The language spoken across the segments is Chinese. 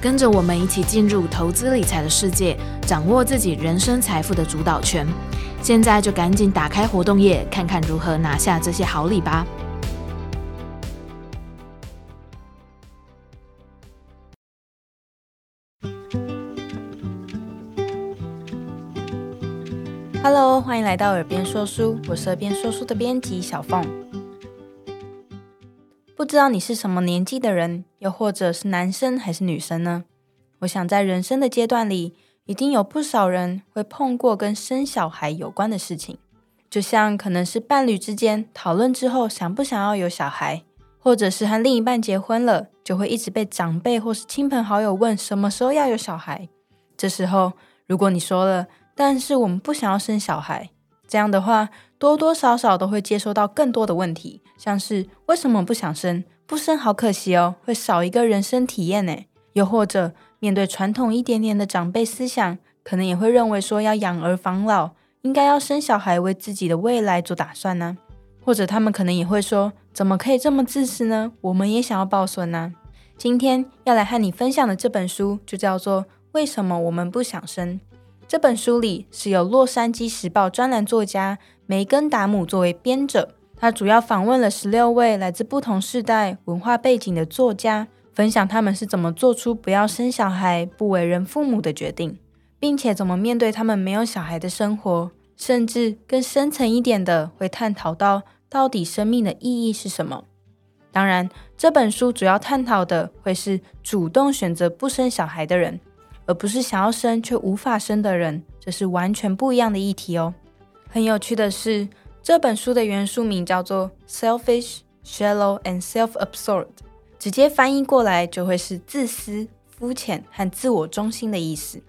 跟着我们一起进入投资理财的世界，掌握自己人生财富的主导权。现在就赶紧打开活动页，看看如何拿下这些好礼吧。Hello，欢迎来到耳边说书，我是耳边说书的编辑小凤。不知道你是什么年纪的人，又或者是男生还是女生呢？我想在人生的阶段里，一定有不少人会碰过跟生小孩有关的事情，就像可能是伴侣之间讨论之后想不想要有小孩，或者是和另一半结婚了，就会一直被长辈或是亲朋好友问什么时候要有小孩。这时候，如果你说了，但是我们不想要生小孩，这样的话，多多少少都会接收到更多的问题。像是为什么不想生？不生好可惜哦，会少一个人生体验呢。又或者面对传统一点点的长辈思想，可能也会认为说要养儿防老，应该要生小孩为自己的未来做打算呢。或者他们可能也会说，怎么可以这么自私呢？我们也想要抱孙呢。今天要来和你分享的这本书就叫做《为什么我们不想生》。这本书里是由《洛杉矶时报》专栏作家梅根达姆作为编者。他主要访问了十六位来自不同世代、文化背景的作家，分享他们是怎么做出不要生小孩、不为人父母的决定，并且怎么面对他们没有小孩的生活，甚至更深层一点的，会探讨到到底生命的意义是什么。当然，这本书主要探讨的会是主动选择不生小孩的人，而不是想要生却无法生的人，这是完全不一样的议题哦。很有趣的是，这本书的原书名叫做《Selfish, Shallow and Self-Absorbed》，直接翻译过来就会是自私、肤浅和自我中心的意思，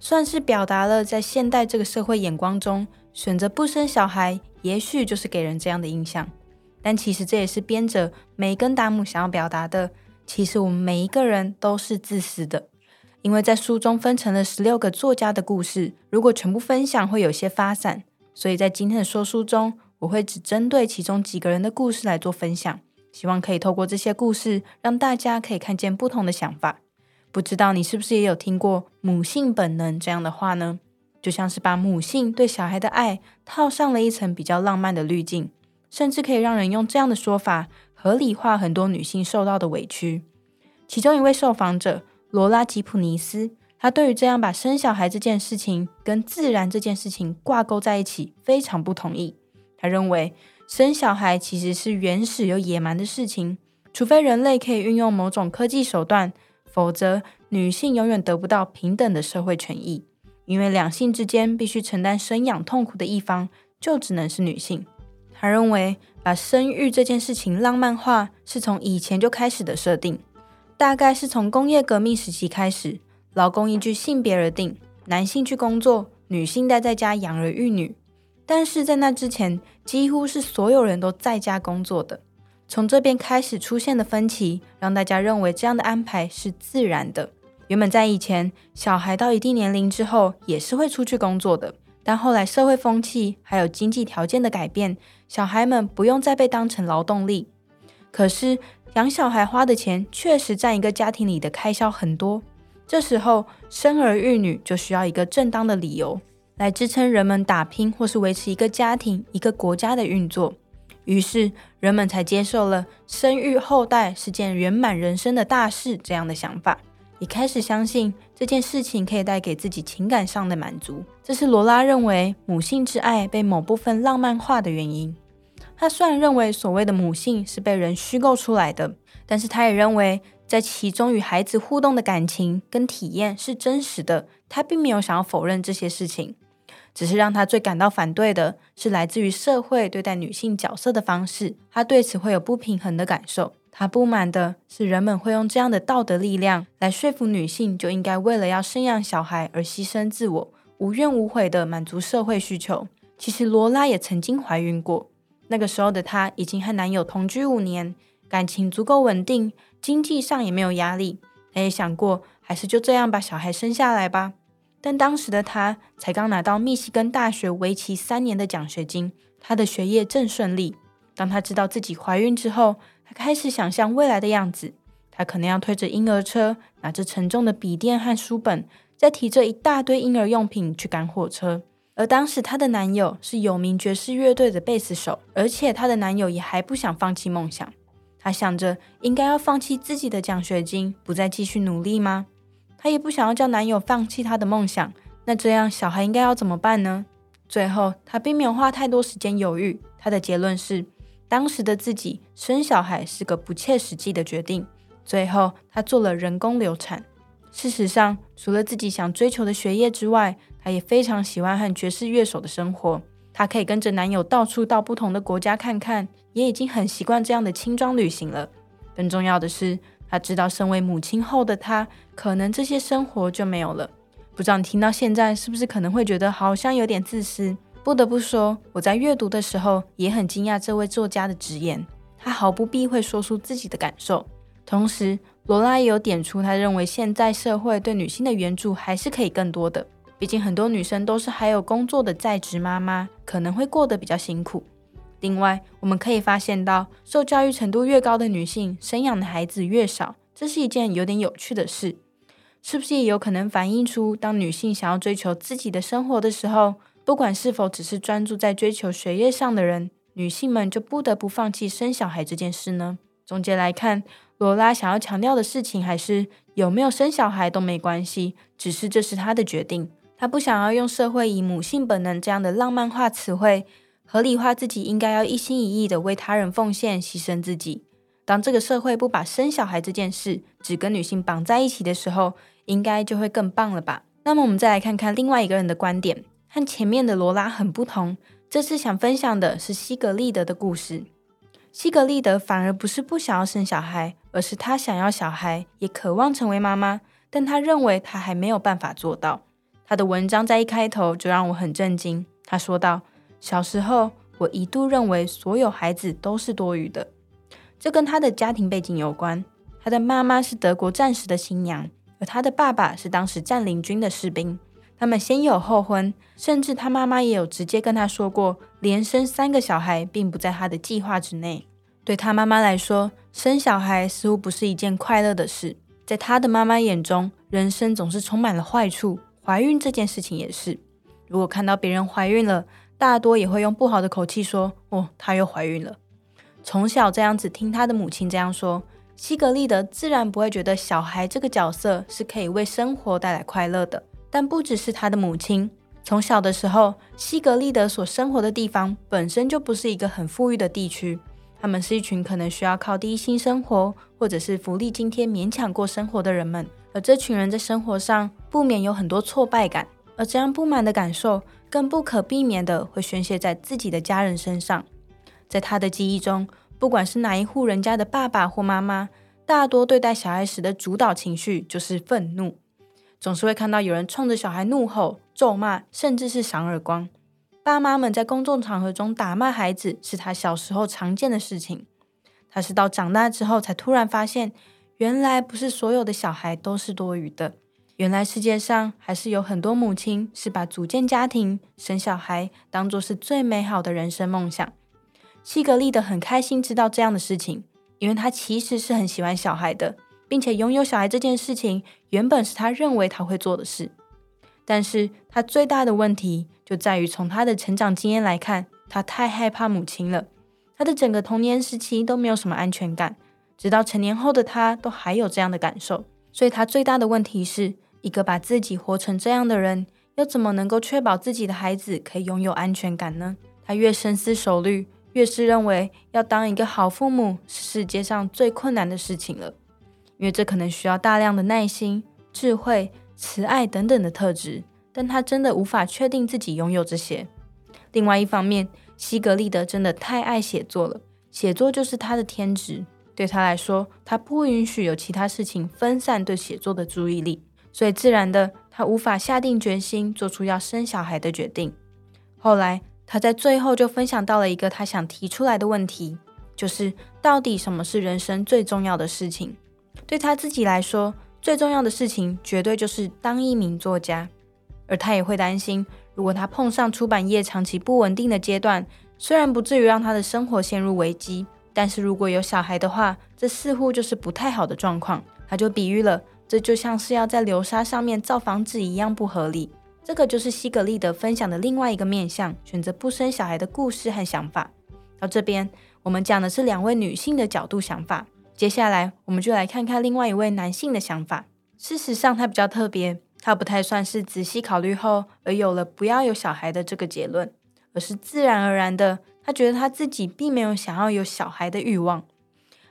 算是表达了在现代这个社会眼光中，选择不生小孩，也许就是给人这样的印象。但其实这也是编者梅根达姆想要表达的，其实我们每一个人都是自私的，因为在书中分成了十六个作家的故事，如果全部分享会有些发散。所以在今天的说书中，我会只针对其中几个人的故事来做分享，希望可以透过这些故事，让大家可以看见不同的想法。不知道你是不是也有听过“母性本能”这样的话呢？就像是把母性对小孩的爱套上了一层比较浪漫的滤镜，甚至可以让人用这样的说法合理化很多女性受到的委屈。其中一位受访者罗拉吉普尼斯。他对于这样把生小孩这件事情跟自然这件事情挂钩在一起非常不同意。他认为生小孩其实是原始又野蛮的事情，除非人类可以运用某种科技手段，否则女性永远得不到平等的社会权益。因为两性之间必须承担生养痛苦的一方就只能是女性。他认为把生育这件事情浪漫化是从以前就开始的设定，大概是从工业革命时期开始。劳工依据性别而定，男性去工作，女性待在家养儿育女。但是在那之前，几乎是所有人都在家工作的。从这边开始出现的分歧，让大家认为这样的安排是自然的。原本在以前，小孩到一定年龄之后也是会出去工作的。但后来社会风气还有经济条件的改变，小孩们不用再被当成劳动力。可是养小孩花的钱确实占一个家庭里的开销很多。这时候，生儿育女就需要一个正当的理由来支撑人们打拼或是维持一个家庭、一个国家的运作。于是人们才接受了生育后代是件圆满人生的大事这样的想法，也开始相信这件事情可以带给自己情感上的满足。这是罗拉认为母性之爱被某部分浪漫化的原因。她虽然认为所谓的母性是被人虚构出来的，但是她也认为在其中与孩子互动的感情跟体验是真实的。她并没有想要否认这些事情。只是让他最感到反对的是来自于社会对待女性角色的方式，他对此会有不平衡的感受。他不满的是人们会用这样的道德力量来说服女性，就应该为了要生养小孩而牺牲自我，无怨无悔地满足社会需求。其实罗拉也曾经怀孕过，那个时候的她已经和男友同居五年，感情足够稳定，经济上也没有压力。她也想过，还是就这样把小孩生下来吧。但当时的她才刚拿到密西根大学为期三年的奖学金，她的学业正顺利。当她知道自己怀孕之后，她开始想象未来的样子。她可能要推着婴儿车，拿着沉重的笔电和书本，再提着一大堆婴儿用品去赶火车。而当时她的男友是有名爵士乐队的贝斯手，而且她的男友也还不想放弃梦想。她想着，应该要放弃自己的奖学金，不再继续努力吗？她也不想要叫男友放弃她的梦想，那这样小孩应该要怎么办呢？最后，她并没有花太多时间犹豫，她的结论是，当时的自己生小孩是个不切实际的决定。最后，她做了人工流产。事实上，除了自己想追求的学业之外，她也非常喜欢和爵士乐手的生活。她可以跟着男友到处到不同的国家看看，也已经很习惯这样的轻装旅行了。更重要的是，她知道，身为母亲后的她，可能这些生活就没有了。不知道你听到现在，是不是可能会觉得好像有点自私？不得不说，我在阅读的时候也很惊讶这位作家的直言。他毫不避讳说出自己的感受，同时罗拉也有点出他认为现在社会对女性的援助还是可以更多的。毕竟很多女生都是还有工作的在职妈妈，可能会过得比较辛苦。另外，我们可以发现到，受教育程度越高的女性，生养的孩子越少，这是一件有点有趣的事。是不是也有可能反映出，当女性想要追求自己的生活的时候，不管是否只是专注在追求学业上的人，女性们就不得不放弃生小孩这件事呢？总结来看，罗拉想要强调的事情还是有没有生小孩都没关系，只是这是她的决定。她不想要用社会以母性本能这样的浪漫化词汇。合理化自己应该要一心一意的为他人奉献、牺牲自己。当这个社会不把生小孩这件事只跟女性绑在一起的时候，应该就会更棒了吧？那么我们再来看看另外一个人的观点，和前面的罗拉很不同。这次想分享的是西格丽德的故事。西格丽德反而不是不想要生小孩，而是他想要小孩，也渴望成为妈妈，但他认为他还没有办法做到。他的文章在一开头就让我很震惊。他说道。小时候，我一度认为所有孩子都是多余的。这跟他的家庭背景有关。他的妈妈是德国战时的新娘，而他的爸爸是当时占领军的士兵。他们先有后婚，甚至他妈妈也有直接跟他说过，连生三个小孩并不在他的计划之内。对他妈妈来说，生小孩似乎不是一件快乐的事。在他的妈妈眼中，人生总是充满了坏处，怀孕这件事情也是。如果看到别人怀孕了，大多也会用不好的口气说：“哦，她又怀孕了。”从小这样子听她的母亲这样说，西格丽德自然不会觉得小孩这个角色是可以为生活带来快乐的。但不只是她的母亲，从小的时候，西格丽德所生活的地方本身就不是一个很富裕的地区，他们是一群可能需要靠低薪生活或者是福利津贴勉强过生活的人们，而这群人在生活上不免有很多挫败感，而这样不满的感受。更不可避免的会宣泄在自己的家人身上。在他的记忆中，不管是哪一户人家的爸爸或妈妈，大多对待小孩时的主导情绪就是愤怒，总是会看到有人冲着小孩怒吼、咒骂，甚至是赏耳光。爸妈们在公众场合中打骂孩子，是他小时候常见的事情。他是到长大之后才突然发现，原来不是所有的小孩都是多余的。原来世界上还是有很多母亲是把组建家庭、生小孩当作是最美好的人生梦想。西格丽德很开心知道这样的事情，因为她其实是很喜欢小孩的，并且拥有小孩这件事情原本是他认为他会做的事。但是他最大的问题就在于从他的成长经验来看，他太害怕母亲了。他的整个童年时期都没有什么安全感，直到成年后的他都还有这样的感受。所以，他最大的问题是一个把自己活成这样的人，又怎么能够确保自己的孩子可以拥有安全感呢？他越深思熟虑，越是认为要当一个好父母是世界上最困难的事情了，因为这可能需要大量的耐心、智慧、慈爱等等的特质，但他真的无法确定自己拥有这些。另外一方面，西格丽德真的太爱写作了，写作就是他的天职。对他来说，他不允许有其他事情分散对写作的注意力，所以自然的，他无法下定决心做出要生小孩的决定。后来，他在最后就分享到了一个他想提出来的问题，就是到底什么是人生最重要的事情？对他自己来说，最重要的事情绝对就是当一名作家，而他也会担心，如果他碰上出版业长期不稳定的阶段，虽然不至于让他的生活陷入危机。但是如果有小孩的话，这似乎就是不太好的状况。他就比喻了，这就像是要在流沙上面造房子一样不合理。这个就是西格丽德分享的另外一个面向，选择不生小孩的故事和想法。到这边，我们讲的是两位女性的角度想法。接下来，我们就来看看另外一位男性的想法。事实上，他比较特别，他不太算是仔细考虑后而有了不要有小孩的这个结论，而是自然而然的。他觉得他自己并没有想要有小孩的欲望，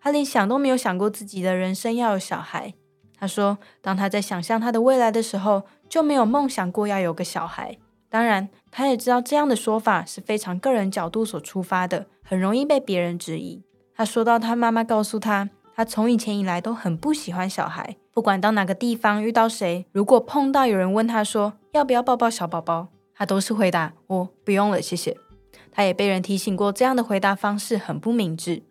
他连想都没有想过自己的人生要有小孩。他说，当他在想象他的未来的时候，就没有梦想过要有个小孩。当然，他也知道这样的说法是非常个人角度所出发的，很容易被别人质疑。他说到，他妈妈告诉他，他从以前以来都很不喜欢小孩，不管到哪个地方遇到谁，如果碰到有人问他说要不要抱抱小宝宝，他都是回答我不用了，谢谢。他也被人提醒过，这样的回答方式很不明智。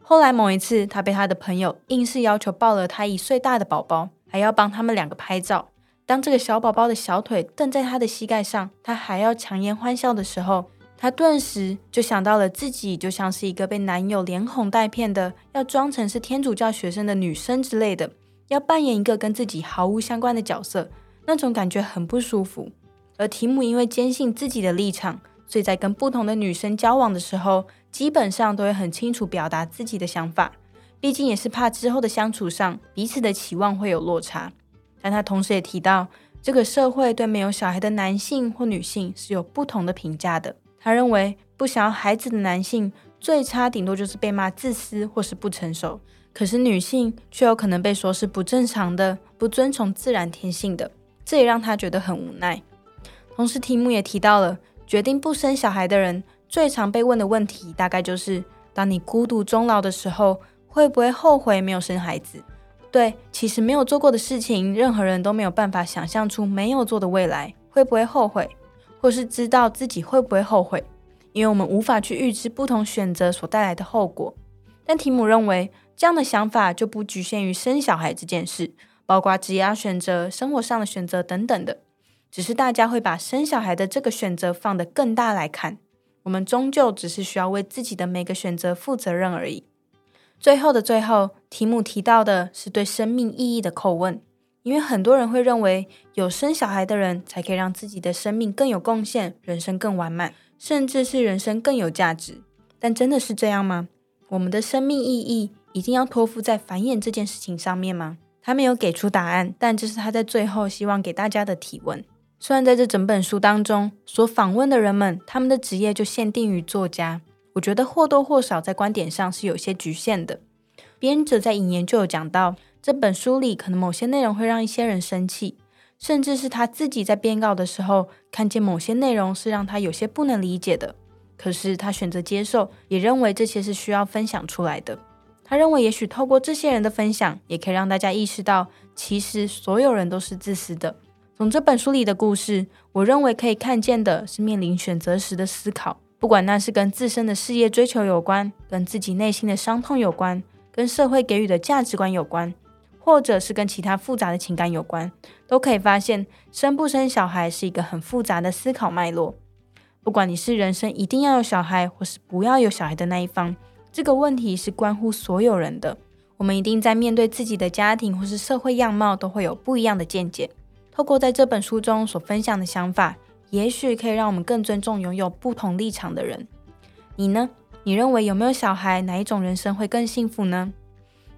后来某一次，他被他的朋友硬是要求抱了他一岁大的宝宝，还要帮他们两个拍照。当这个小宝宝的小腿蹬在他的膝盖上，他还要强颜欢笑的时候，他顿时就想到了自己就像是一个被男友连哄带骗的，要装成是天主教学生的女生之类的，要扮演一个跟自己毫无相关的角色，那种感觉很不舒服。而提姆因为坚信自己的立场。所以在跟不同的女生交往的时候，基本上都会很清楚表达自己的想法，毕竟也是怕之后的相处上彼此的期望会有落差。但他同时也提到，这个社会对没有小孩的男性或女性是有不同的评价的。他认为不想要孩子的男性，最差顶多就是被骂自私或是不成熟，可是女性却有可能被说是不正常的、不遵从自然天性的，这也让她觉得很无奈。同时，提姆也提到了。决定不生小孩的人，最常被问的问题，大概就是：当你孤独终老的时候，会不会后悔没有生孩子？对，其实没有做过的事情，任何人都没有办法想象出没有做的未来，会不会后悔，或是知道自己会不会后悔？因为我们无法去预知不同选择所带来的后果。但提姆认为，这样的想法就不局限于生小孩这件事，包括职业选择、生活上的选择等等的。只是大家会把生小孩的这个选择放得更大来看，我们终究只是需要为自己的每个选择负责任而已。最后的最后，题目提到的是对生命意义的叩问，因为很多人会认为有生小孩的人才可以让自己的生命更有贡献，人生更完满，甚至是人生更有价值。但真的是这样吗？我们的生命意义一定要托付在繁衍这件事情上面吗？他没有给出答案，但这是他在最后希望给大家的提问。虽然在这整本书当中所访问的人们，他们的职业就限定于作家，我觉得或多或少在观点上是有些局限的。编者在引言就有讲到，这本书里可能某些内容会让一些人生气，甚至是他自己在编稿的时候看见某些内容是让他有些不能理解的，可是他选择接受，也认为这些是需要分享出来的。他认为，也许透过这些人的分享，也可以让大家意识到，其实所有人都是自私的。从这本书里的故事，我认为可以看见的是面临选择时的思考，不管那是跟自身的事业追求有关，跟自己内心的伤痛有关，跟社会给予的价值观有关，或者是跟其他复杂的情感有关，都可以发现生不生小孩是一个很复杂的思考脉络。不管你是人生一定要有小孩，或是不要有小孩的那一方，这个问题是关乎所有人的。我们一定在面对自己的家庭或是社会样貌，都会有不一样的见解。透过在这本书中所分享的想法，也许可以让我们更尊重拥有不同立场的人。你呢？你认为有没有小孩，哪一种人生会更幸福呢？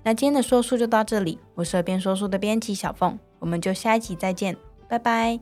那今天的说书就到这里，我是耳边说书的编辑小凤，我们就下一集再见，拜拜。